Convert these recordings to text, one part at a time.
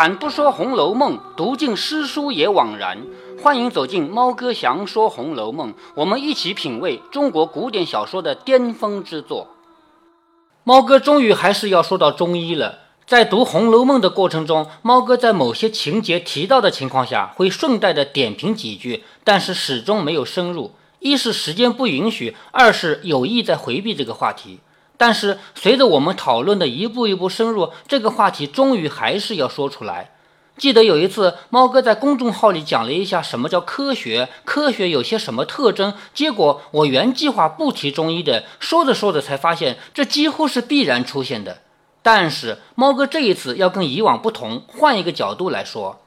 开坛不说《红楼梦》，读尽诗书也枉然。欢迎走进猫哥祥说《红楼梦》，我们一起品味中国古典小说的巅峰之作。猫哥终于还是要说到中医了。在读《红楼梦》的过程中，猫哥在某些情节提到的情况下，会顺带的点评几句，但是始终没有深入。一是时间不允许，二是有意在回避这个话题。但是随着我们讨论的一步一步深入，这个话题终于还是要说出来。记得有一次，猫哥在公众号里讲了一下什么叫科学，科学有些什么特征，结果我原计划不提中医的，说着说着才发现这几乎是必然出现的。但是猫哥这一次要跟以往不同，换一个角度来说。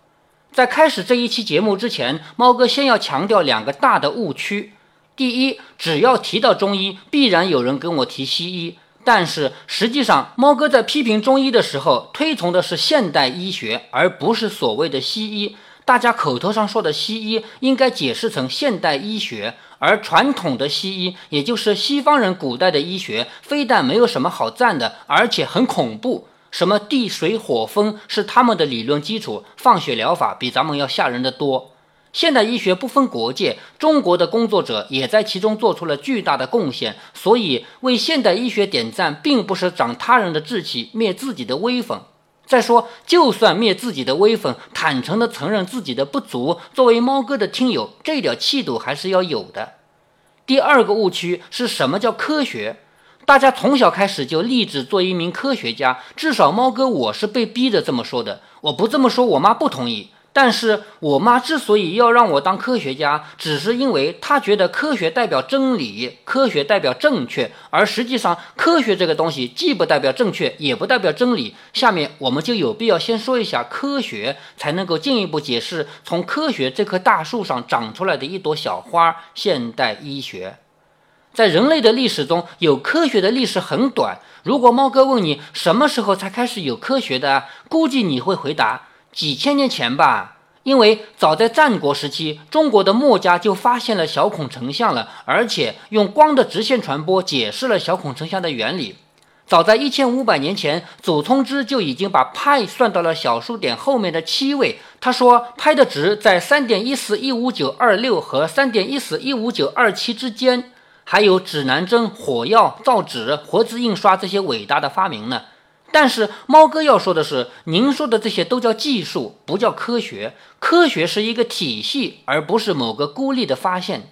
在开始这一期节目之前，猫哥先要强调两个大的误区。第一，只要提到中医，必然有人跟我提西医。但是实际上，猫哥在批评中医的时候，推崇的是现代医学，而不是所谓的西医。大家口头上说的西医，应该解释成现代医学。而传统的西医，也就是西方人古代的医学，非但没有什么好赞的，而且很恐怖。什么地水火风是他们的理论基础，放血疗法比咱们要吓人的多。现代医学不分国界，中国的工作者也在其中做出了巨大的贡献。所以，为现代医学点赞，并不是长他人的志气，灭自己的威风。再说，就算灭自己的威风，坦诚地承认自己的不足，作为猫哥的听友，这点气度还是要有的。第二个误区是什么叫科学？大家从小开始就立志做一名科学家，至少猫哥我是被逼着这么说的。我不这么说，我妈不同意。但是我妈之所以要让我当科学家，只是因为她觉得科学代表真理，科学代表正确，而实际上科学这个东西既不代表正确，也不代表真理。下面我们就有必要先说一下科学，才能够进一步解释从科学这棵大树上长出来的一朵小花——现代医学。在人类的历史中，有科学的历史很短。如果猫哥问你什么时候才开始有科学的，估计你会回答。几千年前吧，因为早在战国时期，中国的墨家就发现了小孔成像了，而且用光的直线传播解释了小孔成像的原理。早在一千五百年前，祖冲之就已经把派算到了小数点后面的七位。他说，派的值在三点一四一五九二六和三点一四一五九二七之间。还有指南针、火药、造纸、活字印刷这些伟大的发明呢。但是猫哥要说的是，您说的这些都叫技术，不叫科学。科学是一个体系，而不是某个孤立的发现。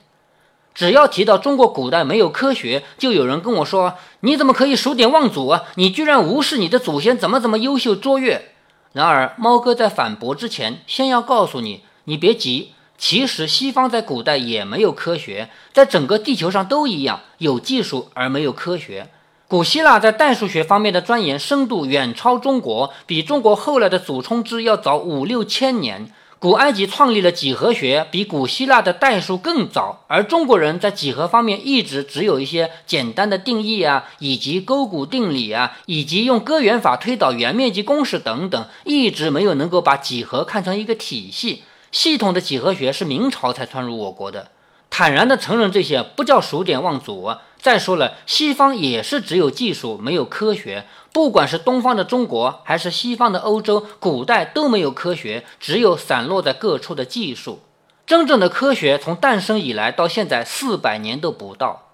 只要提到中国古代没有科学，就有人跟我说：“你怎么可以数典忘祖啊？你居然无视你的祖先怎么怎么优秀卓越。”然而，猫哥在反驳之前，先要告诉你，你别急。其实西方在古代也没有科学，在整个地球上都一样，有技术而没有科学。古希腊在代数学方面的钻研深度远超中国，比中国后来的祖冲之要早五六千年。古埃及创立了几何学，比古希腊的代数更早。而中国人在几何方面一直只有一些简单的定义啊，以及勾股定理啊，以及用割圆法推导圆面积公式等等，一直没有能够把几何看成一个体系。系统的几何学是明朝才传入我国的。坦然地承认这些，不叫数典忘祖。再说了，西方也是只有技术没有科学，不管是东方的中国还是西方的欧洲，古代都没有科学，只有散落在各处的技术。真正的科学从诞生以来到现在四百年都不到。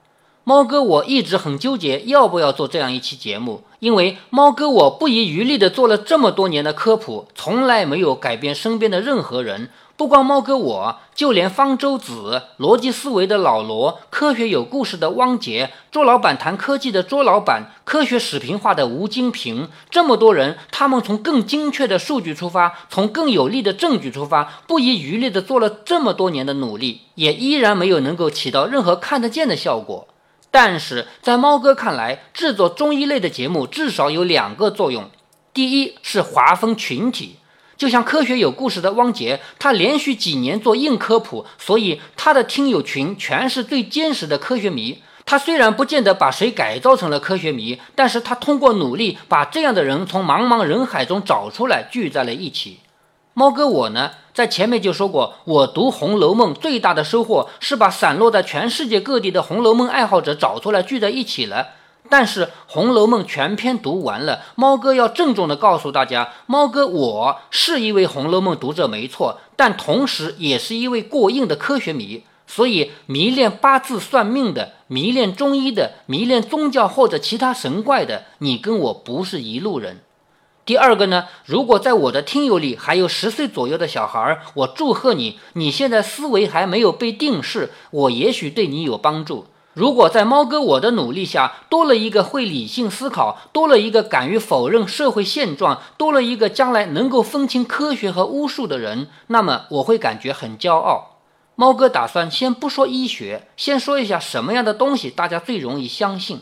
猫哥我一直很纠结要不要做这样一期节目，因为猫哥我不遗余力地做了这么多年的科普，从来没有改变身边的任何人。不光猫哥，我就连方舟子、逻辑思维的老罗、科学有故事的汪杰、卓老板谈科技的卓老板、科学视频化的吴金平，这么多人，他们从更精确的数据出发，从更有力的证据出发，不遗余力地做了这么多年的努力，也依然没有能够起到任何看得见的效果。但是在猫哥看来，制作中医类的节目至少有两个作用：第一是划分群体。就像科学有故事的汪杰，他连续几年做硬科普，所以他的听友群全是最坚实的科学迷。他虽然不见得把谁改造成了科学迷，但是他通过努力把这样的人从茫茫人海中找出来，聚在了一起。猫哥我呢，在前面就说过，我读《红楼梦》最大的收获是把散落在全世界各地的《红楼梦》爱好者找出来聚在一起了。但是《红楼梦》全篇读完了，猫哥要郑重地告诉大家，猫哥我是一位《红楼梦》读者没错，但同时也是一位过硬的科学迷。所以，迷恋八字算命的、迷恋中医的、迷恋宗教或者其他神怪的，你跟我不是一路人。第二个呢，如果在我的听友里还有十岁左右的小孩，我祝贺你，你现在思维还没有被定式，我也许对你有帮助。如果在猫哥我的努力下，多了一个会理性思考，多了一个敢于否认社会现状，多了一个将来能够分清科学和巫术的人，那么我会感觉很骄傲。猫哥打算先不说医学，先说一下什么样的东西大家最容易相信。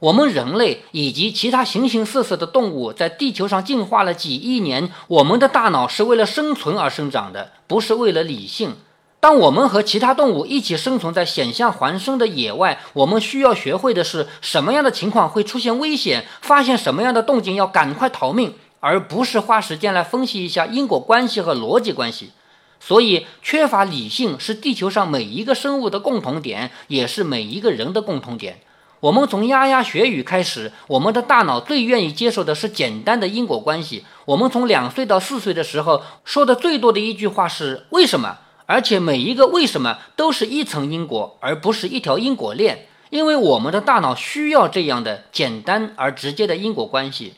我们人类以及其他形形色色的动物在地球上进化了几亿年，我们的大脑是为了生存而生长的，不是为了理性。当我们和其他动物一起生存在险象环生的野外，我们需要学会的是什么样的情况会出现危险，发现什么样的动静要赶快逃命，而不是花时间来分析一下因果关系和逻辑关系。所以，缺乏理性是地球上每一个生物的共同点，也是每一个人的共同点。我们从牙牙学语开始，我们的大脑最愿意接受的是简单的因果关系。我们从两岁到四岁的时候，说的最多的一句话是“为什么”。而且每一个为什么都是一层因果，而不是一条因果链，因为我们的大脑需要这样的简单而直接的因果关系。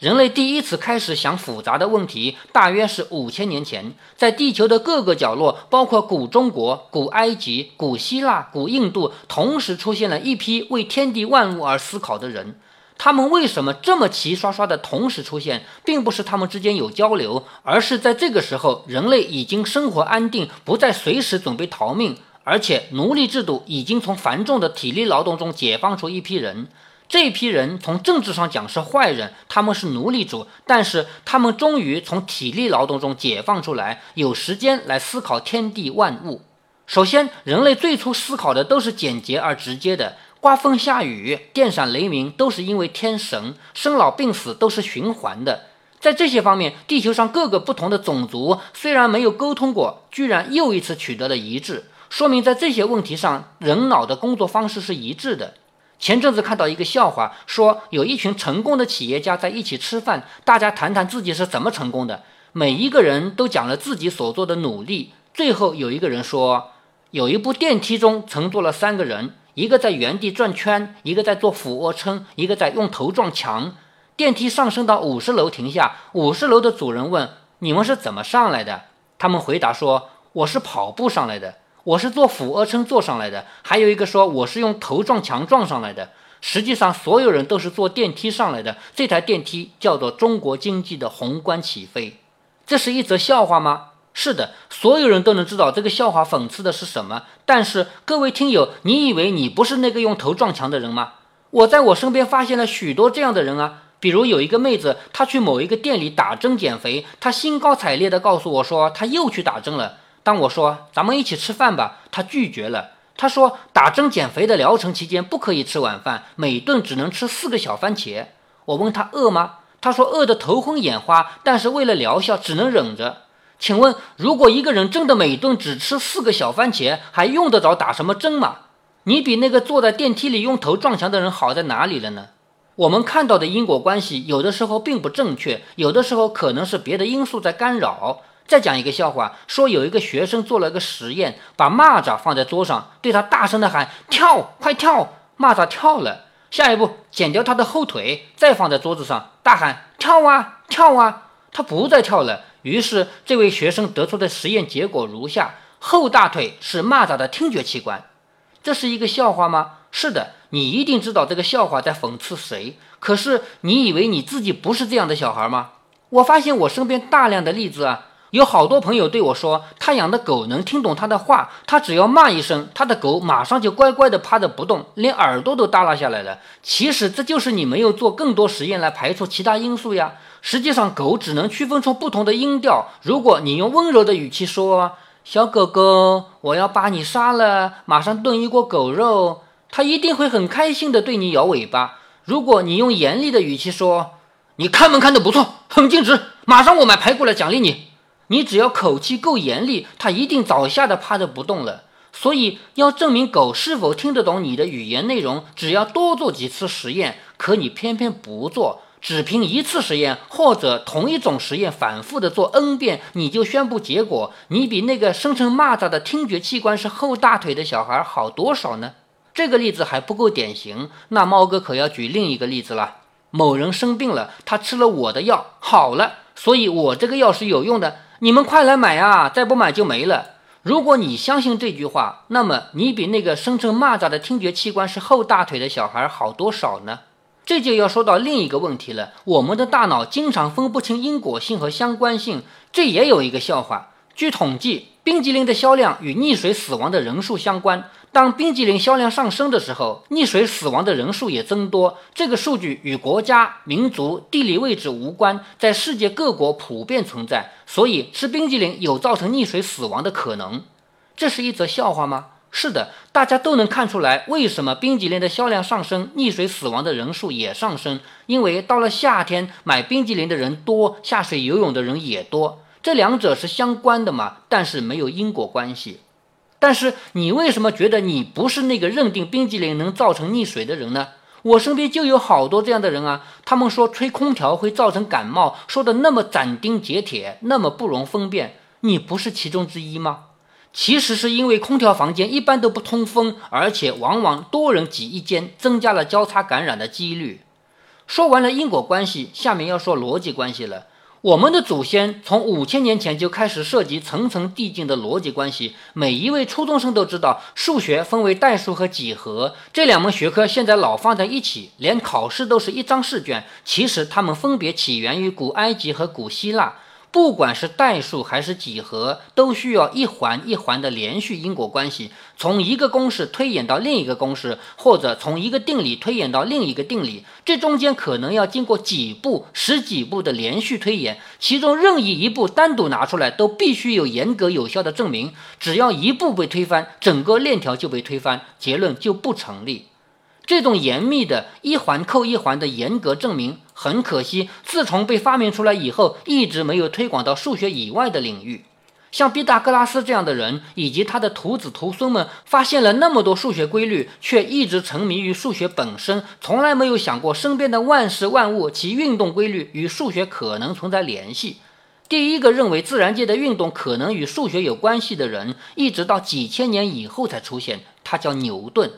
人类第一次开始想复杂的问题，大约是五千年前，在地球的各个角落，包括古中国、古埃及、古希腊、古印度，同时出现了一批为天地万物而思考的人。他们为什么这么齐刷刷的同时出现，并不是他们之间有交流，而是在这个时候，人类已经生活安定，不再随时准备逃命，而且奴隶制度已经从繁重的体力劳动中解放出一批人。这批人从政治上讲是坏人，他们是奴隶主，但是他们终于从体力劳动中解放出来，有时间来思考天地万物。首先，人类最初思考的都是简洁而直接的。刮风下雨、电闪雷鸣都是因为天神，生老病死都是循环的。在这些方面，地球上各个不同的种族虽然没有沟通过，居然又一次取得了一致，说明在这些问题上，人脑的工作方式是一致的。前阵子看到一个笑话，说有一群成功的企业家在一起吃饭，大家谈谈自己是怎么成功的，每一个人都讲了自己所做的努力。最后有一个人说，有一部电梯中乘坐了三个人。一个在原地转圈，一个在做俯卧撑，一个在用头撞墙。电梯上升到五十楼停下，五十楼的主人问：“你们是怎么上来的？”他们回答说：“我是跑步上来的，我是做俯卧撑坐上来的。”还有一个说：“我是用头撞墙撞上来的。”实际上，所有人都是坐电梯上来的。这台电梯叫做中国经济的宏观起飞。这是一则笑话吗？是的，所有人都能知道这个笑话讽刺的是什么。但是各位听友，你以为你不是那个用头撞墙的人吗？我在我身边发现了许多这样的人啊。比如有一个妹子，她去某一个店里打针减肥，她兴高采烈地告诉我说她又去打针了。当我说咱们一起吃饭吧，她拒绝了。她说打针减肥的疗程期间不可以吃晚饭，每顿只能吃四个小番茄。我问她饿吗？她说饿得头昏眼花，但是为了疗效只能忍着。请问，如果一个人真的每顿只吃四个小番茄，还用得着打什么针吗？你比那个坐在电梯里用头撞墙的人好在哪里了呢？我们看到的因果关系，有的时候并不正确，有的时候可能是别的因素在干扰。再讲一个笑话，说有一个学生做了个实验，把蚂蚱放在桌上，对他大声的喊跳，快跳！蚂蚱跳了。下一步，剪掉他的后腿，再放在桌子上，大喊跳啊，跳啊！他不再跳了。于是，这位学生得出的实验结果如下：后大腿是蚂蚱的听觉器官。这是一个笑话吗？是的，你一定知道这个笑话在讽刺谁。可是，你以为你自己不是这样的小孩吗？我发现我身边大量的例子啊，有好多朋友对我说，他养的狗能听懂他的话，他只要骂一声，他的狗马上就乖乖地趴着不动，连耳朵都耷拉下来了。其实，这就是你没有做更多实验来排除其他因素呀。实际上，狗只能区分出不同的音调。如果你用温柔的语气说“小狗狗，我要把你杀了，马上炖一锅狗肉”，它一定会很开心的对你摇尾巴。如果你用严厉的语气说“你看门看的不错，很尽职，马上我买排骨来奖励你”，你只要口气够严厉，它一定早吓得趴着不动了。所以要证明狗是否听得懂你的语言内容，只要多做几次实验。可你偏偏不做，只凭一次实验或者同一种实验反复的做 n 遍，你就宣布结果，你比那个声称蚂蚱的听觉器官是后大腿的小孩好多少呢？这个例子还不够典型，那猫哥可要举另一个例子了。某人生病了，他吃了我的药好了，所以我这个药是有用的，你们快来买啊！再不买就没了。如果你相信这句话，那么你比那个声称蚂蚱的听觉器官是后大腿的小孩好多少呢？这就要说到另一个问题了，我们的大脑经常分不清因果性和相关性，这也有一个笑话。据统计，冰激凌的销量与溺水死亡的人数相关。当冰激凌销量上升的时候，溺水死亡的人数也增多。这个数据与国家、民族、地理位置无关，在世界各国普遍存在。所以吃冰激凌有造成溺水死亡的可能。这是一则笑话吗？是的，大家都能看出来，为什么冰激凌的销量上升，溺水死亡的人数也上升？因为到了夏天，买冰激凌的人多，下水游泳的人也多。这两者是相关的嘛？但是没有因果关系。但是你为什么觉得你不是那个认定冰激凌能造成溺水的人呢？我身边就有好多这样的人啊。他们说吹空调会造成感冒，说的那么斩钉截铁，那么不容分辨。你不是其中之一吗？其实是因为空调房间一般都不通风，而且往往多人挤一间，增加了交叉感染的几率。说完了因果关系，下面要说逻辑关系了。我们的祖先从五千年前就开始涉及层层递进的逻辑关系。每一位初中生都知道，数学分为代数和几何这两门学科，现在老放在一起，连考试都是一张试卷。其实它们分别起源于古埃及和古希腊。不管是代数还是几何，都需要一环一环的连续因果关系，从一个公式推演到另一个公式，或者从一个定理推演到另一个定理，这中间可能要经过几步、十几步的连续推演，其中任意一步单独拿出来，都必须有严格有效的证明。只要一步被推翻，整个链条就被推翻，结论就不成立。这种严密的一环扣一环的严格证明，很可惜，自从被发明出来以后，一直没有推广到数学以外的领域。像毕达哥拉斯这样的人，以及他的徒子徒孙们，发现了那么多数学规律，却一直沉迷于数学本身，从来没有想过身边的万事万物其运动规律与数学可能存在联系。第一个认为自然界的运动可能与数学有关系的人，一直到几千年以后才出现，他叫牛顿。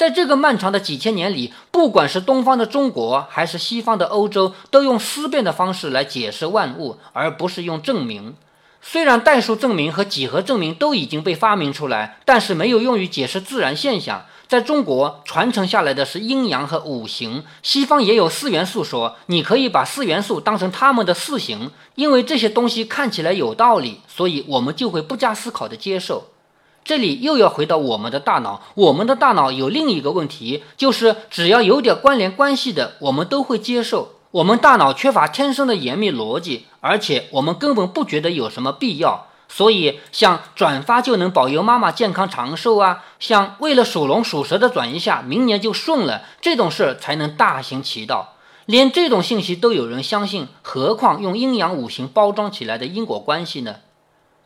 在这个漫长的几千年里，不管是东方的中国还是西方的欧洲，都用思辨的方式来解释万物，而不是用证明。虽然代数证明和几何证明都已经被发明出来，但是没有用于解释自然现象。在中国传承下来的是阴阳和五行，西方也有四元素说，你可以把四元素当成他们的四行，因为这些东西看起来有道理，所以我们就会不加思考的接受。这里又要回到我们的大脑，我们的大脑有另一个问题，就是只要有点关联关系的，我们都会接受。我们大脑缺乏天生的严密逻辑，而且我们根本不觉得有什么必要。所以，像转发就能保佑妈妈健康长寿啊，像为了属龙属蛇的转一下，明年就顺了，这种事才能大行其道。连这种信息都有人相信，何况用阴阳五行包装起来的因果关系呢？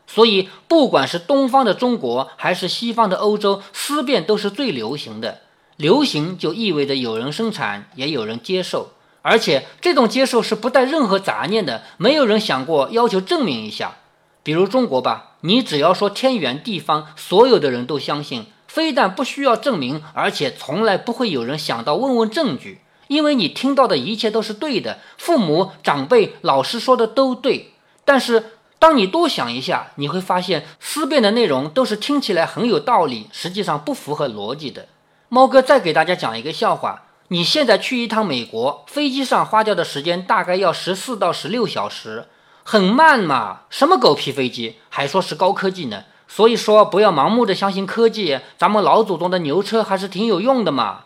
所以，不管是东方的中国，还是西方的欧洲，思辨都是最流行的。流行就意味着有人生产，也有人接受，而且这种接受是不带任何杂念的。没有人想过要求证明一下。比如中国吧，你只要说天圆地方，所有的人都相信，非但不需要证明，而且从来不会有人想到问问证据，因为你听到的一切都是对的，父母、长辈、老师说的都对。但是。当你多想一下，你会发现思辨的内容都是听起来很有道理，实际上不符合逻辑的。猫哥再给大家讲一个笑话：你现在去一趟美国，飞机上花掉的时间大概要十四到十六小时，很慢嘛？什么狗屁飞机，还说是高科技呢？所以说不要盲目的相信科技，咱们老祖宗的牛车还是挺有用的嘛。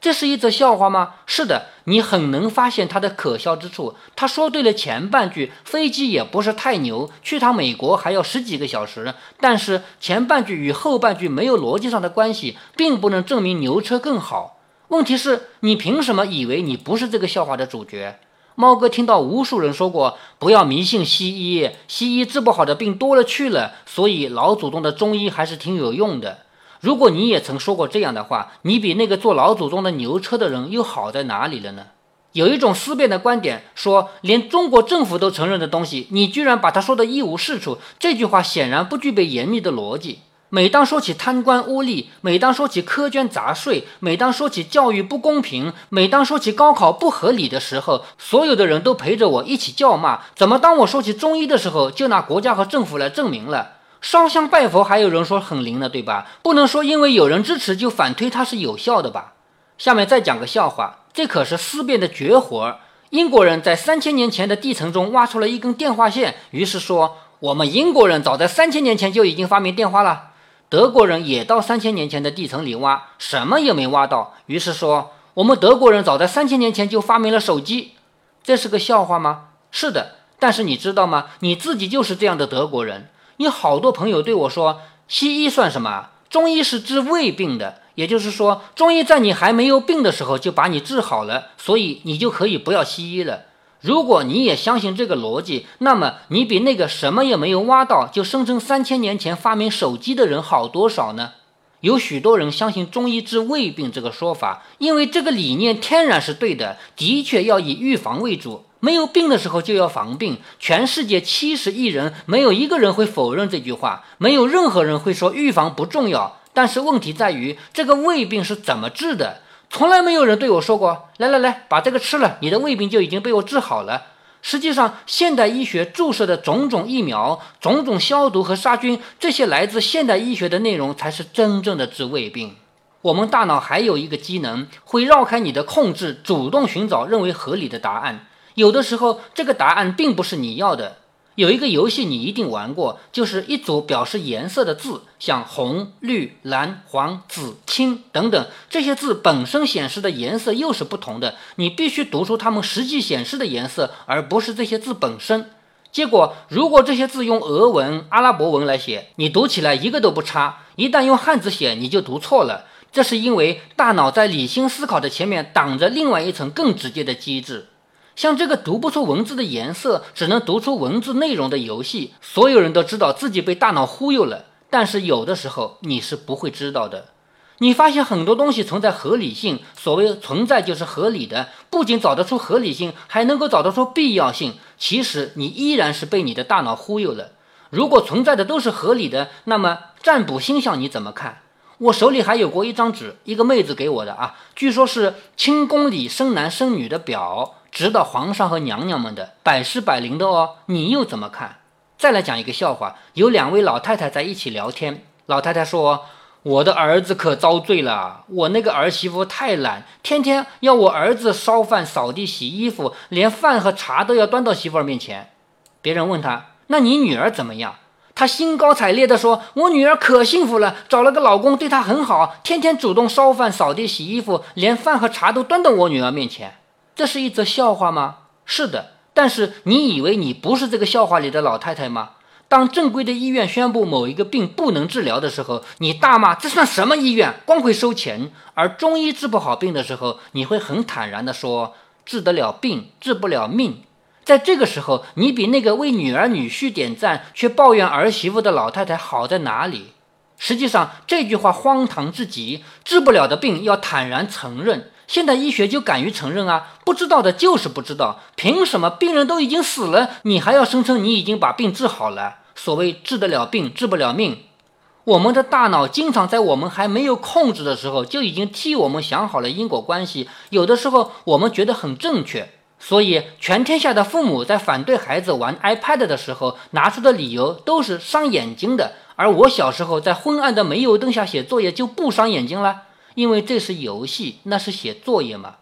这是一则笑话吗？是的，你很能发现它的可笑之处。他说对了前半句，飞机也不是太牛，去趟美国还要十几个小时。但是前半句与后半句没有逻辑上的关系，并不能证明牛车更好。问题是，你凭什么以为你不是这个笑话的主角？猫哥听到无数人说过，不要迷信西医，西医治不好的病多了去了，所以老祖宗的中医还是挺有用的。如果你也曾说过这样的话，你比那个做老祖宗的牛车的人又好在哪里了呢？有一种思辨的观点说，连中国政府都承认的东西，你居然把它说的一无是处，这句话显然不具备严密的逻辑。每当说起贪官污吏，每当说起苛捐杂税，每当说起教育不公平，每当说起高考不合理的时候，所有的人都陪着我一起叫骂。怎么当我说起中医的时候，就拿国家和政府来证明了？烧香拜佛还有人说很灵呢，对吧？不能说因为有人支持就反推它是有效的吧？下面再讲个笑话，这可是思辨的绝活儿。英国人在三千年前的地层中挖出了一根电话线，于是说我们英国人早在三千年前就已经发明电话了。德国人也到三千年前的地层里挖，什么也没挖到。于是说，我们德国人早在三千年前就发明了手机，这是个笑话吗？是的，但是你知道吗？你自己就是这样的德国人。你好多朋友对我说，西医算什么？中医是治胃病的，也就是说，中医在你还没有病的时候就把你治好了，所以你就可以不要西医了。如果你也相信这个逻辑，那么你比那个什么也没有挖到就声称三千年前发明手机的人好多少呢？有许多人相信中医治胃病这个说法，因为这个理念天然是对的，的确要以预防为主，没有病的时候就要防病。全世界七十亿人，没有一个人会否认这句话，没有任何人会说预防不重要。但是问题在于，这个胃病是怎么治的？从来没有人对我说过：“来来来，把这个吃了，你的胃病就已经被我治好了。”实际上，现代医学注射的种种疫苗、种种消毒和杀菌，这些来自现代医学的内容，才是真正的治胃病。我们大脑还有一个机能，会绕开你的控制，主动寻找认为合理的答案。有的时候，这个答案并不是你要的。有一个游戏你一定玩过，就是一组表示颜色的字，像红、绿、蓝、黄、紫、青等等，这些字本身显示的颜色又是不同的，你必须读出它们实际显示的颜色，而不是这些字本身。结果，如果这些字用俄文、阿拉伯文来写，你读起来一个都不差；一旦用汉字写，你就读错了。这是因为大脑在理性思考的前面挡着另外一层更直接的机制。像这个读不出文字的颜色，只能读出文字内容的游戏，所有人都知道自己被大脑忽悠了。但是有的时候你是不会知道的。你发现很多东西存在合理性，所谓存在就是合理的，不仅找得出合理性，还能够找得出必要性。其实你依然是被你的大脑忽悠了。如果存在的都是合理的，那么占卜星象你怎么看？我手里还有过一张纸，一个妹子给我的啊，据说是清宫里生男生女的表。指导皇上和娘娘们的百试百灵的哦，你又怎么看？再来讲一个笑话，有两位老太太在一起聊天。老太太说：“我的儿子可遭罪了，我那个儿媳妇太懒，天天要我儿子烧饭、扫地、洗衣服，连饭和茶都要端到媳妇儿面前。”别人问他：“那你女儿怎么样？”他兴高采烈地说：“我女儿可幸福了，找了个老公，对她很好，天天主动烧饭、扫地、洗衣服，连饭和茶都端到我女儿面前。”这是一则笑话吗？是的，但是你以为你不是这个笑话里的老太太吗？当正规的医院宣布某一个病不能治疗的时候，你大骂这算什么医院，光会收钱；而中医治不好病的时候，你会很坦然地说治得了病，治不了命。在这个时候，你比那个为女儿女婿点赞却抱怨儿媳妇的老太太好在哪里？实际上，这句话荒唐至极，治不了的病要坦然承认。现代医学就敢于承认啊，不知道的就是不知道，凭什么病人都已经死了，你还要声称你已经把病治好了？所谓治得了病，治不了命。我们的大脑经常在我们还没有控制的时候，就已经替我们想好了因果关系。有的时候我们觉得很正确，所以全天下的父母在反对孩子玩 iPad 的时候，拿出的理由都是伤眼睛的。而我小时候在昏暗的煤油灯下写作业就不伤眼睛了。因为这是游戏，那是写作业嘛。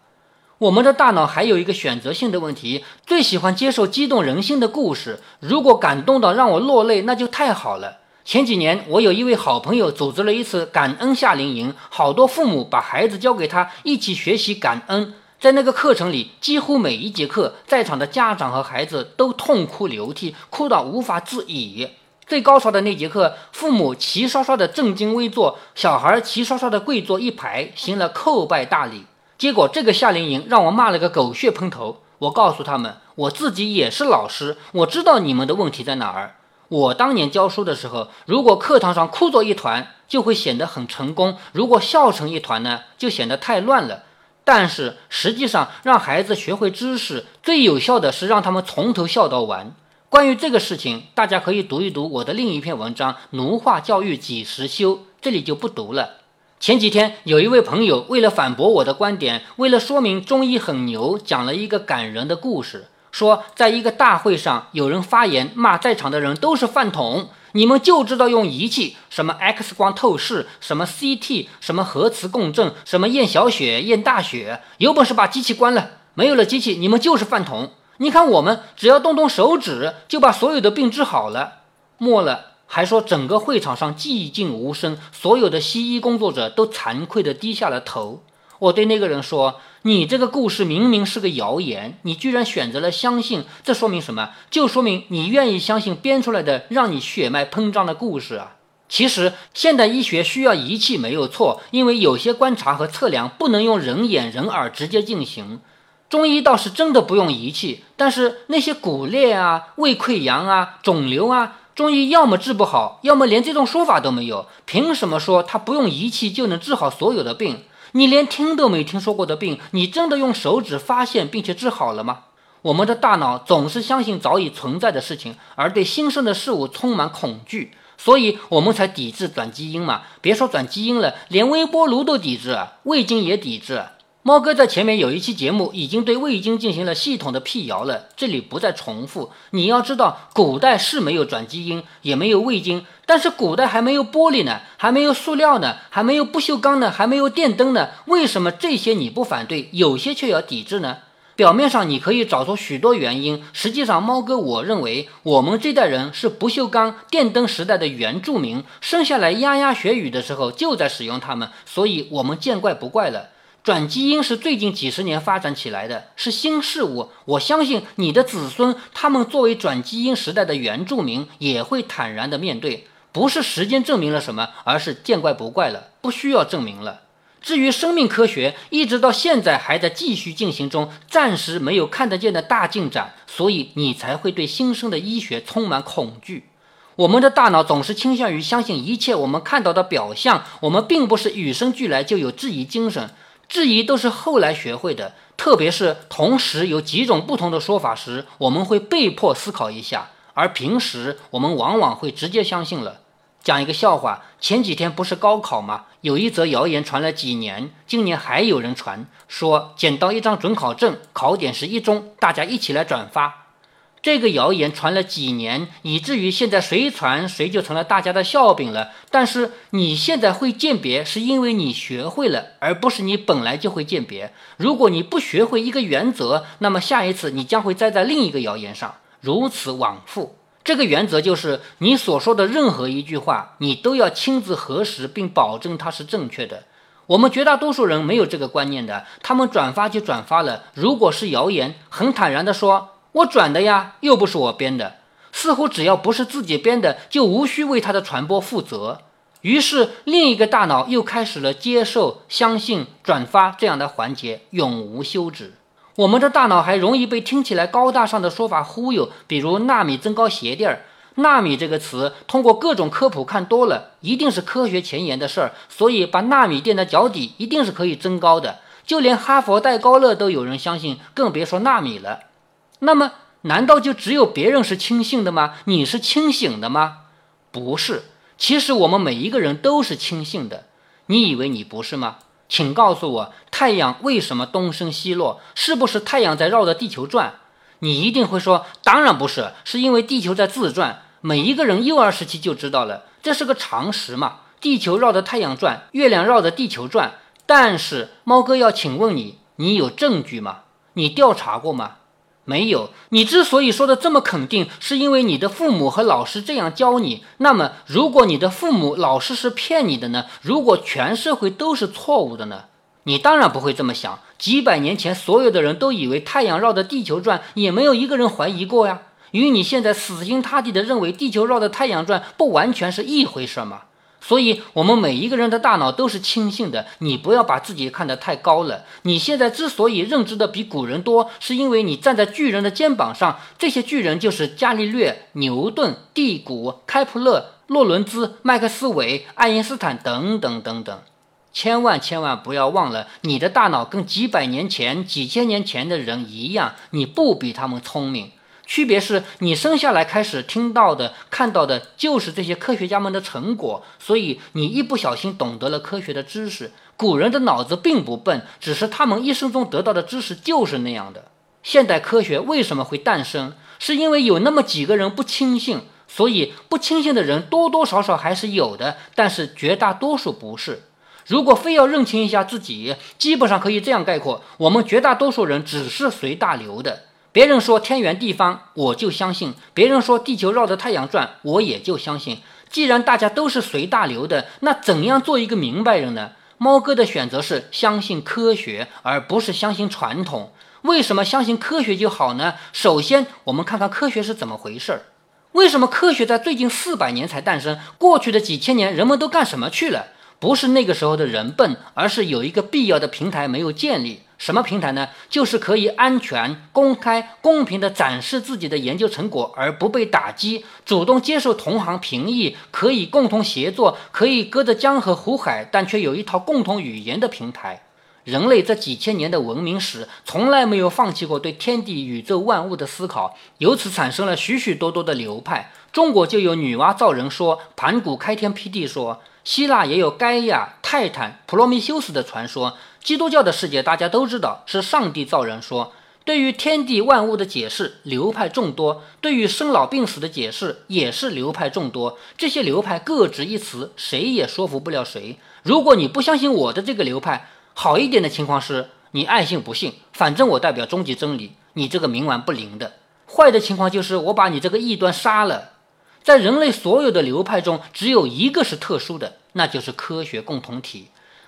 我们的大脑还有一个选择性的问题，最喜欢接受激动人心的故事。如果感动到让我落泪，那就太好了。前几年，我有一位好朋友组织了一次感恩夏令营，好多父母把孩子交给他一起学习感恩。在那个课程里，几乎每一节课，在场的家长和孩子都痛哭流涕，哭到无法自已。最高潮的那节课，父母齐刷刷的正襟危坐，小孩齐刷刷的跪坐一排，行了叩拜大礼。结果这个夏令营让我骂了个狗血喷头。我告诉他们，我自己也是老师，我知道你们的问题在哪儿。我当年教书的时候，如果课堂上哭作一团，就会显得很成功；如果笑成一团呢，就显得太乱了。但是实际上，让孩子学会知识最有效的是让他们从头笑到完。关于这个事情，大家可以读一读我的另一篇文章《奴化教育几时休》，这里就不读了。前几天，有一位朋友为了反驳我的观点，为了说明中医很牛，讲了一个感人的故事，说在一个大会上，有人发言骂在场的人都是饭桶，你们就知道用仪器，什么 X 光透视，什么 CT，什么核磁共振，什么验小血、验大血，有本事把机器关了，没有了机器，你们就是饭桶。你看我们只要动动手指，就把所有的病治好了。末了。还说整个会场上寂静无声，所有的西医工作者都惭愧地低下了头。我对那个人说：“你这个故事明明是个谣言，你居然选择了相信，这说明什么？就说明你愿意相信编出来的让你血脉膨胀的故事啊！其实现代医学需要仪器没有错，因为有些观察和测量不能用人眼人耳直接进行。中医倒是真的不用仪器，但是那些骨裂啊、胃溃疡啊、肿瘤啊。”中医要么治不好，要么连这种说法都没有。凭什么说他不用仪器就能治好所有的病？你连听都没听说过的病，你真的用手指发现并且治好了吗？我们的大脑总是相信早已存在的事情，而对新生的事物充满恐惧，所以我们才抵制转基因嘛。别说转基因了，连微波炉都抵制，味精也抵制。猫哥在前面有一期节目已经对味精进行了系统的辟谣了，这里不再重复。你要知道，古代是没有转基因，也没有味精，但是古代还没有玻璃呢，还没有塑料呢，还没有不锈钢呢，还没有电灯呢。为什么这些你不反对，有些却要抵制呢？表面上你可以找出许多原因，实际上，猫哥我认为，我们这代人是不锈钢、电灯时代的原住民，生下来牙牙学语的时候就在使用它们，所以我们见怪不怪了。转基因是最近几十年发展起来的，是新事物。我相信你的子孙，他们作为转基因时代的原住民，也会坦然地面对。不是时间证明了什么，而是见怪不怪了，不需要证明了。至于生命科学，一直到现在还在继续进行中，暂时没有看得见的大进展，所以你才会对新生的医学充满恐惧。我们的大脑总是倾向于相信一切我们看到的表象，我们并不是与生俱来就有质疑精神。质疑都是后来学会的，特别是同时有几种不同的说法时，我们会被迫思考一下，而平时我们往往会直接相信了。讲一个笑话，前几天不是高考吗？有一则谣言传了几年，今年还有人传，说捡到一张准考证，考点是一中，大家一起来转发。这个谣言传了几年，以至于现在谁传谁就成了大家的笑柄了。但是你现在会鉴别，是因为你学会了，而不是你本来就会鉴别。如果你不学会一个原则，那么下一次你将会栽在另一个谣言上，如此往复。这个原则就是，你所说的任何一句话，你都要亲自核实并保证它是正确的。我们绝大多数人没有这个观念的，他们转发就转发了。如果是谣言，很坦然地说。我转的呀，又不是我编的，似乎只要不是自己编的，就无需为它的传播负责。于是，另一个大脑又开始了接受、相信、转发这样的环节，永无休止。我们的大脑还容易被听起来高大上的说法忽悠，比如纳米增高鞋垫儿。纳米这个词，通过各种科普看多了，一定是科学前沿的事儿，所以把纳米垫在脚底，一定是可以增高的。就连哈佛戴高乐都有人相信，更别说纳米了。那么，难道就只有别人是清醒的吗？你是清醒的吗？不是，其实我们每一个人都是清醒的。你以为你不是吗？请告诉我，太阳为什么东升西落？是不是太阳在绕着地球转？你一定会说，当然不是，是因为地球在自转。每一个人幼儿时期就知道了，这是个常识嘛。地球绕着太阳转，月亮绕着地球转。但是，猫哥要请问你，你有证据吗？你调查过吗？没有，你之所以说的这么肯定，是因为你的父母和老师这样教你。那么，如果你的父母、老师是骗你的呢？如果全社会都是错误的呢？你当然不会这么想。几百年前，所有的人都以为太阳绕着地球转，也没有一个人怀疑过呀。与你现在死心塌地的认为地球绕着太阳转不完全是一回事吗？所以，我们每一个人的大脑都是轻性的，你不要把自己看得太高了。你现在之所以认知的比古人多，是因为你站在巨人的肩膀上。这些巨人就是伽利略、牛顿、蒂谷、开普勒、洛伦兹、麦克斯韦、爱因斯坦等等等等。千万千万不要忘了，你的大脑跟几百年前、几千年前的人一样，你不比他们聪明。区别是你生下来开始听到的、看到的，就是这些科学家们的成果，所以你一不小心懂得了科学的知识。古人的脑子并不笨，只是他们一生中得到的知识就是那样的。现代科学为什么会诞生？是因为有那么几个人不轻信，所以不轻信的人多多少少还是有的，但是绝大多数不是。如果非要认清一下自己，基本上可以这样概括：我们绝大多数人只是随大流的。别人说天圆地方，我就相信；别人说地球绕着太阳转，我也就相信。既然大家都是随大流的，那怎样做一个明白人呢？猫哥的选择是相信科学，而不是相信传统。为什么相信科学就好呢？首先，我们看看科学是怎么回事儿。为什么科学在最近四百年才诞生？过去的几千年，人们都干什么去了？不是那个时候的人笨，而是有一个必要的平台没有建立。什么平台呢？就是可以安全、公开、公平地展示自己的研究成果而不被打击，主动接受同行评议，可以共同协作，可以隔着江河湖海，但却有一套共同语言的平台。人类这几千年的文明史，从来没有放弃过对天地宇宙万物的思考，由此产生了许许多多的流派。中国就有女娲造人说，盘古开天辟地说。希腊也有盖亚、泰坦、普罗米修斯的传说。基督教的世界大家都知道是上帝造人说。对于天地万物的解释，流派众多；对于生老病死的解释，也是流派众多。这些流派各执一词，谁也说服不了谁。如果你不相信我的这个流派，好一点的情况是你爱信不信，反正我代表终极真理，你这个冥顽不灵的。坏的情况就是我把你这个异端杀了。在人类所有的流派中，只有一个是特殊的，那就是科学共同体。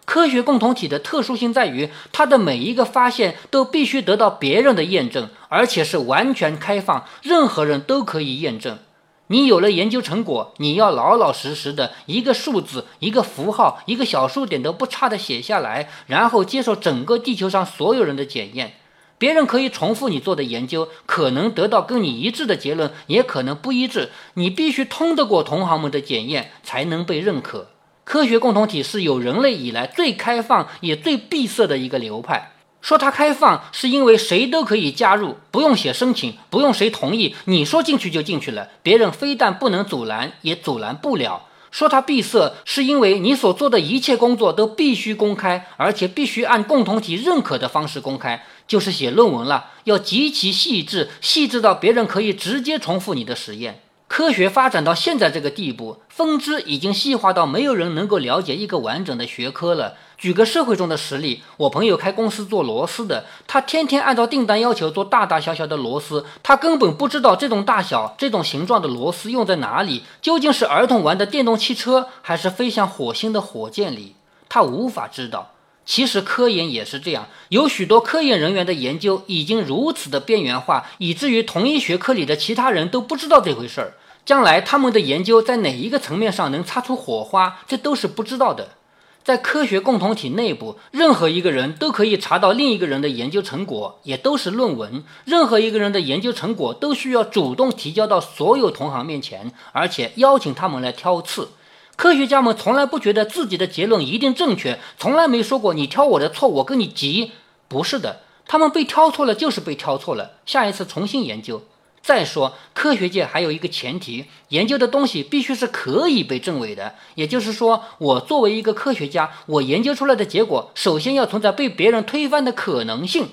科学共同体的特殊性在于，它的每一个发现都必须得到别人的验证，而且是完全开放，任何人都可以验证。你有了研究成果，你要老老实实的一个数字、一个符号、一个小数点都不差的写下来，然后接受整个地球上所有人的检验。别人可以重复你做的研究，可能得到跟你一致的结论，也可能不一致。你必须通得过同行们的检验，才能被认可。科学共同体是有人类以来最开放也最闭塞的一个流派。说它开放，是因为谁都可以加入，不用写申请，不用谁同意，你说进去就进去了。别人非但不能阻拦，也阻拦不了。说它闭塞，是因为你所做的一切工作都必须公开，而且必须按共同体认可的方式公开。就是写论文了，要极其细致，细致到别人可以直接重复你的实验。科学发展到现在这个地步，分支已经细化到没有人能够了解一个完整的学科了。举个社会中的实例，我朋友开公司做螺丝的，他天天按照订单要求做大大小小的螺丝，他根本不知道这种大小、这种形状的螺丝用在哪里，究竟是儿童玩的电动汽车，还是飞向火星的火箭里，他无法知道。其实科研也是这样，有许多科研人员的研究已经如此的边缘化，以至于同一学科里的其他人都不知道这回事儿。将来他们的研究在哪一个层面上能擦出火花，这都是不知道的。在科学共同体内部，任何一个人都可以查到另一个人的研究成果，也都是论文。任何一个人的研究成果都需要主动提交到所有同行面前，而且邀请他们来挑刺。科学家们从来不觉得自己的结论一定正确，从来没说过你挑我的错，我跟你急。不是的，他们被挑错了就是被挑错了，下一次重新研究。再说，科学界还有一个前提，研究的东西必须是可以被证伪的。也就是说，我作为一个科学家，我研究出来的结果，首先要存在被别人推翻的可能性。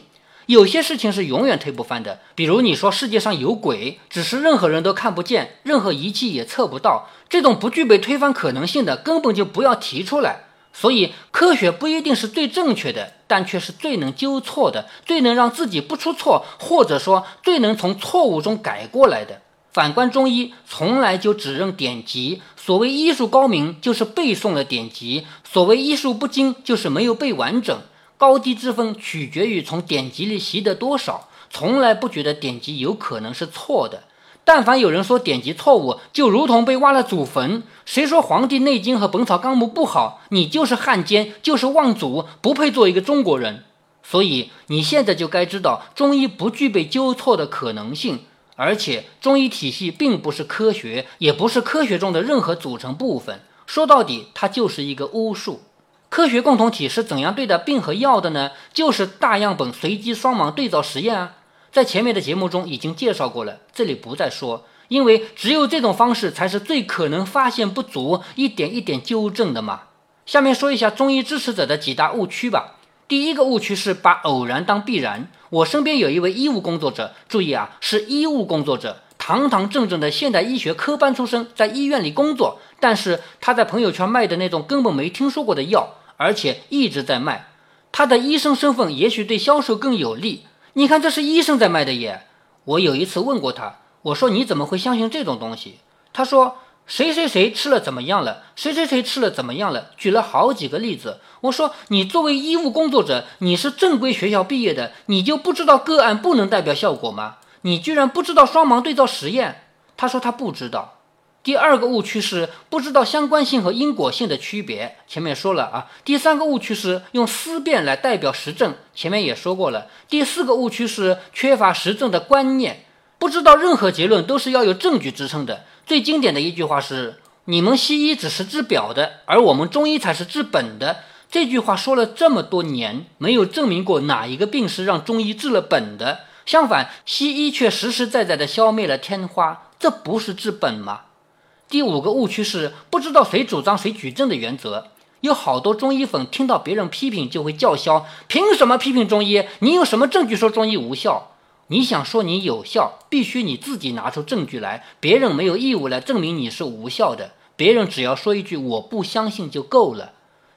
有些事情是永远推不翻的，比如你说世界上有鬼，只是任何人都看不见，任何仪器也测不到，这种不具备推翻可能性的，根本就不要提出来。所以，科学不一定是最正确的，但却是最能纠错的，最能让自己不出错，或者说最能从错误中改过来的。反观中医，从来就只认典籍。所谓医术高明，就是背诵了典籍；所谓医术不精，就是没有背完整。高低之分取决于从典籍里习得多少，从来不觉得典籍有可能是错的。但凡有人说典籍错误，就如同被挖了祖坟。谁说《黄帝内经》和《本草纲目》不好，你就是汉奸，就是妄祖，不配做一个中国人。所以你现在就该知道，中医不具备纠错的可能性，而且中医体系并不是科学，也不是科学中的任何组成部分。说到底，它就是一个巫术。科学共同体是怎样对待病和药的呢？就是大样本随机双盲对照实验啊，在前面的节目中已经介绍过了，这里不再说，因为只有这种方式才是最可能发现不足、一点一点纠正的嘛。下面说一下中医支持者的几大误区吧。第一个误区是把偶然当必然。我身边有一位医务工作者，注意啊，是医务工作者。堂堂正正的现代医学科班出身，在医院里工作，但是他在朋友圈卖的那种根本没听说过的药，而且一直在卖。他的医生身份也许对销售更有利。你看，这是医生在卖的耶。我有一次问过他，我说你怎么会相信这种东西？他说谁谁谁吃了怎么样了，谁谁谁吃了怎么样了，举了好几个例子。我说你作为医务工作者，你是正规学校毕业的，你就不知道个案不能代表效果吗？你居然不知道双盲对照实验？他说他不知道。第二个误区是不知道相关性和因果性的区别，前面说了啊。第三个误区是用思辨来代表实证，前面也说过了。第四个误区是缺乏实证的观念，不知道任何结论都是要有证据支撑的。最经典的一句话是：你们西医只是治表的，而我们中医才是治本的。这句话说了这么多年，没有证明过哪一个病是让中医治了本的。相反，西医却实实在在地消灭了天花，这不是治本吗？第五个误区是不知道谁主张谁举证的原则。有好多中医粉听到别人批评就会叫嚣：凭什么批评中医？你有什么证据说中医无效？你想说你有效，必须你自己拿出证据来，别人没有义务来证明你是无效的。别人只要说一句我不相信就够了。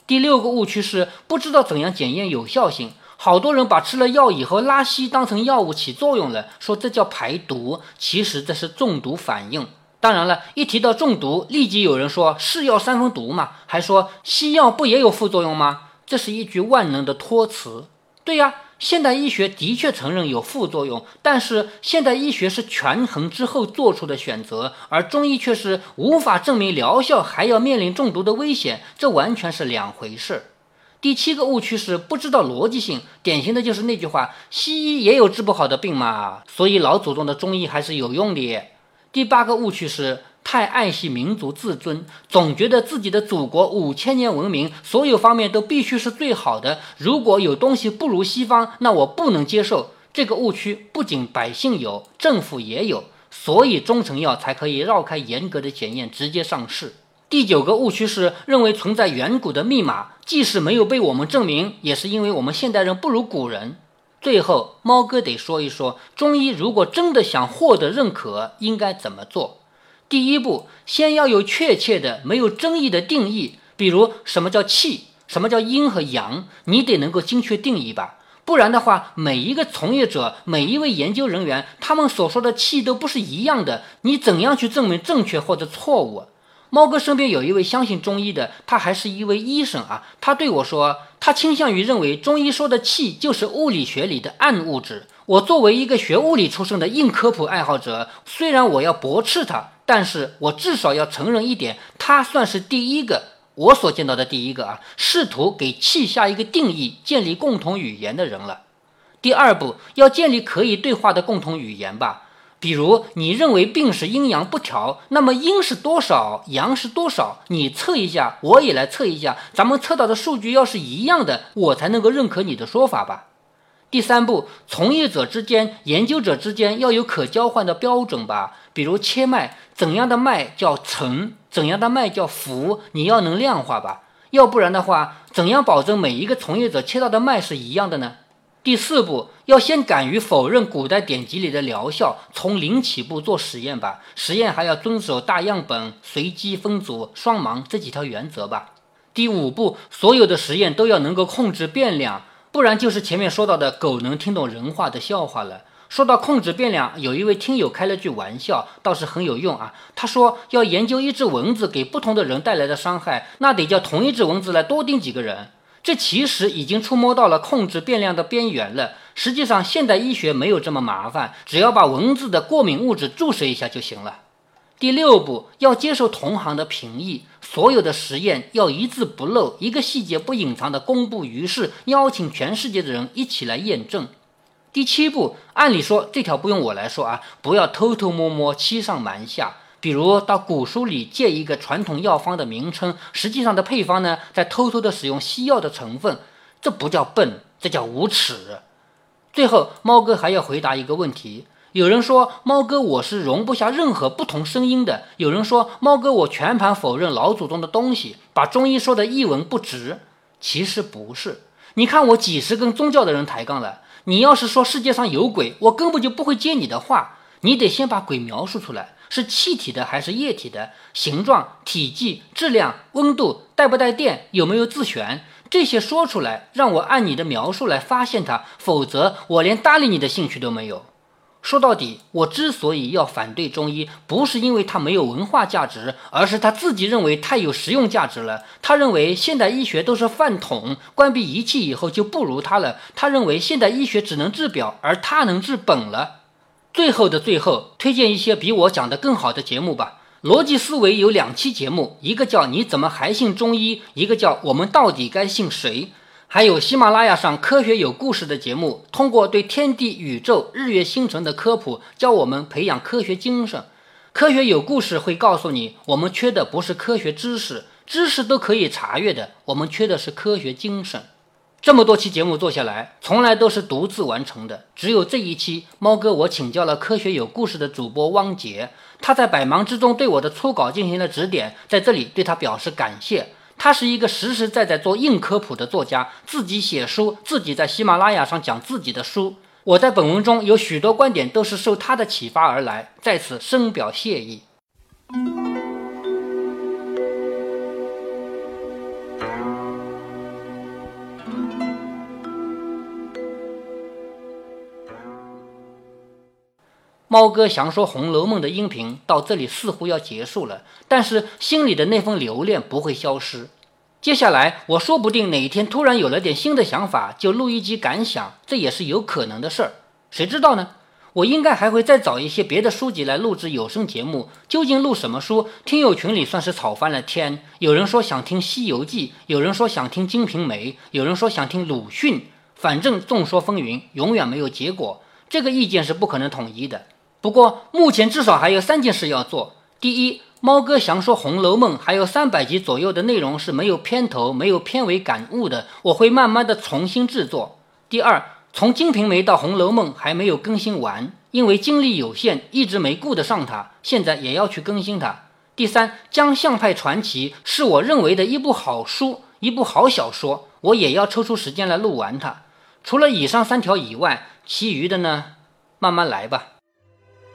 第六个误区是不知道怎样检验有效性。好多人把吃了药以后拉稀当成药物起作用了，说这叫排毒，其实这是中毒反应。当然了，一提到中毒，立即有人说是药三分毒嘛，还说西药不也有副作用吗？这是一句万能的托词。对呀，现代医学的确承认有副作用，但是现代医学是权衡之后做出的选择，而中医却是无法证明疗效，还要面临中毒的危险，这完全是两回事。第七个误区是不知道逻辑性，典型的就是那句话：西医也有治不好的病嘛，所以老祖宗的中医还是有用的。第八个误区是太爱惜民族自尊，总觉得自己的祖国五千年文明，所有方面都必须是最好的。如果有东西不如西方，那我不能接受。这个误区不仅百姓有，政府也有，所以中成药才可以绕开严格的检验，直接上市。第九个误区是认为存在远古的密码，即使没有被我们证明，也是因为我们现代人不如古人。最后，猫哥得说一说，中医如果真的想获得认可，应该怎么做？第一步，先要有确切的、没有争议的定义，比如什么叫气，什么叫阴和阳，你得能够精确定义吧？不然的话，每一个从业者、每一位研究人员，他们所说的气都不是一样的，你怎样去证明正确或者错误？猫哥身边有一位相信中医的，他还是一位医生啊。他对我说，他倾向于认为中医说的气就是物理学里的暗物质。我作为一个学物理出身的硬科普爱好者，虽然我要驳斥他，但是我至少要承认一点，他算是第一个我所见到的第一个啊，试图给气下一个定义、建立共同语言的人了。第二步，要建立可以对话的共同语言吧。比如你认为病是阴阳不调，那么阴是多少，阳是多少？你测一下，我也来测一下，咱们测到的数据要是一样的，我才能够认可你的说法吧。第三步，从业者之间、研究者之间要有可交换的标准吧。比如切脉，怎样的脉叫沉，怎样的脉叫浮，你要能量化吧。要不然的话，怎样保证每一个从业者切到的脉是一样的呢？第四步，要先敢于否认古代典籍里的疗效，从零起步做实验吧。实验还要遵守大样本、随机分组、双盲这几条原则吧。第五步，所有的实验都要能够控制变量，不然就是前面说到的狗能听懂人话的笑话了。说到控制变量，有一位听友开了句玩笑，倒是很有用啊。他说要研究一只蚊子给不同的人带来的伤害，那得叫同一只蚊子来多叮几个人。这其实已经触摸到了控制变量的边缘了。实际上，现代医学没有这么麻烦，只要把文字的过敏物质注射一下就行了。第六步，要接受同行的评议，所有的实验要一字不漏，一个细节不隐藏的公布于世，邀请全世界的人一起来验证。第七步，按理说这条不用我来说啊，不要偷偷摸摸欺上瞒下，比如到古书里借一个传统药方的名称，实际上的配方呢，在偷偷的使用西药的成分，这不叫笨，这叫无耻。最后，猫哥还要回答一个问题。有人说猫哥我是容不下任何不同声音的，有人说猫哥我全盘否认老祖宗的东西，把中医说的一文不值。其实不是，你看我几十跟宗教的人抬杠了，你要是说世界上有鬼，我根本就不会接你的话。你得先把鬼描述出来，是气体的还是液体的？形状、体积、质量、温度，带不带电？有没有自旋？这些说出来，让我按你的描述来发现它，否则我连搭理你的兴趣都没有。说到底，我之所以要反对中医，不是因为它没有文化价值，而是他自己认为太有实用价值了。他认为现代医学都是饭桶，关闭仪器以后就不如他了。他认为现代医学只能治表，而他能治本了。最后的最后，推荐一些比我讲的更好的节目吧。逻辑思维有两期节目，一个叫你怎么还信中医，一个叫我们到底该信谁。还有喜马拉雅上科学有故事的节目，通过对天地宇宙、日月星辰的科普，教我们培养科学精神。科学有故事会告诉你，我们缺的不是科学知识，知识都可以查阅的，我们缺的是科学精神。这么多期节目做下来，从来都是独自完成的，只有这一期，猫哥我请教了科学有故事的主播汪杰，他在百忙之中对我的初稿进行了指点，在这里对他表示感谢。他是一个实实在在做硬科普的作家，自己写书，自己在喜马拉雅上讲自己的书。我在本文中有许多观点都是受他的启发而来，在此深表谢意。猫哥详说《红楼梦》的音频到这里似乎要结束了，但是心里的那份留恋不会消失。接下来我说不定哪一天突然有了点新的想法，就录一集感想，这也是有可能的事儿。谁知道呢？我应该还会再找一些别的书籍来录制有声节目。究竟录什么书？听友群里算是吵翻了天。有人说想听《西游记》，有人说想听《金瓶梅》，有人说想听鲁迅。反正众说纷纭，永远没有结果。这个意见是不可能统一的。不过，目前至少还有三件事要做。第一，猫哥详说《红楼梦》还有三百集左右的内容是没有片头、没有片尾感悟的，我会慢慢的重新制作。第二，从《金瓶梅》到《红楼梦》还没有更新完，因为精力有限，一直没顾得上它，现在也要去更新它。第三，《江相派传奇》是我认为的一部好书，一部好小说，我也要抽出时间来录完它。除了以上三条以外，其余的呢，慢慢来吧。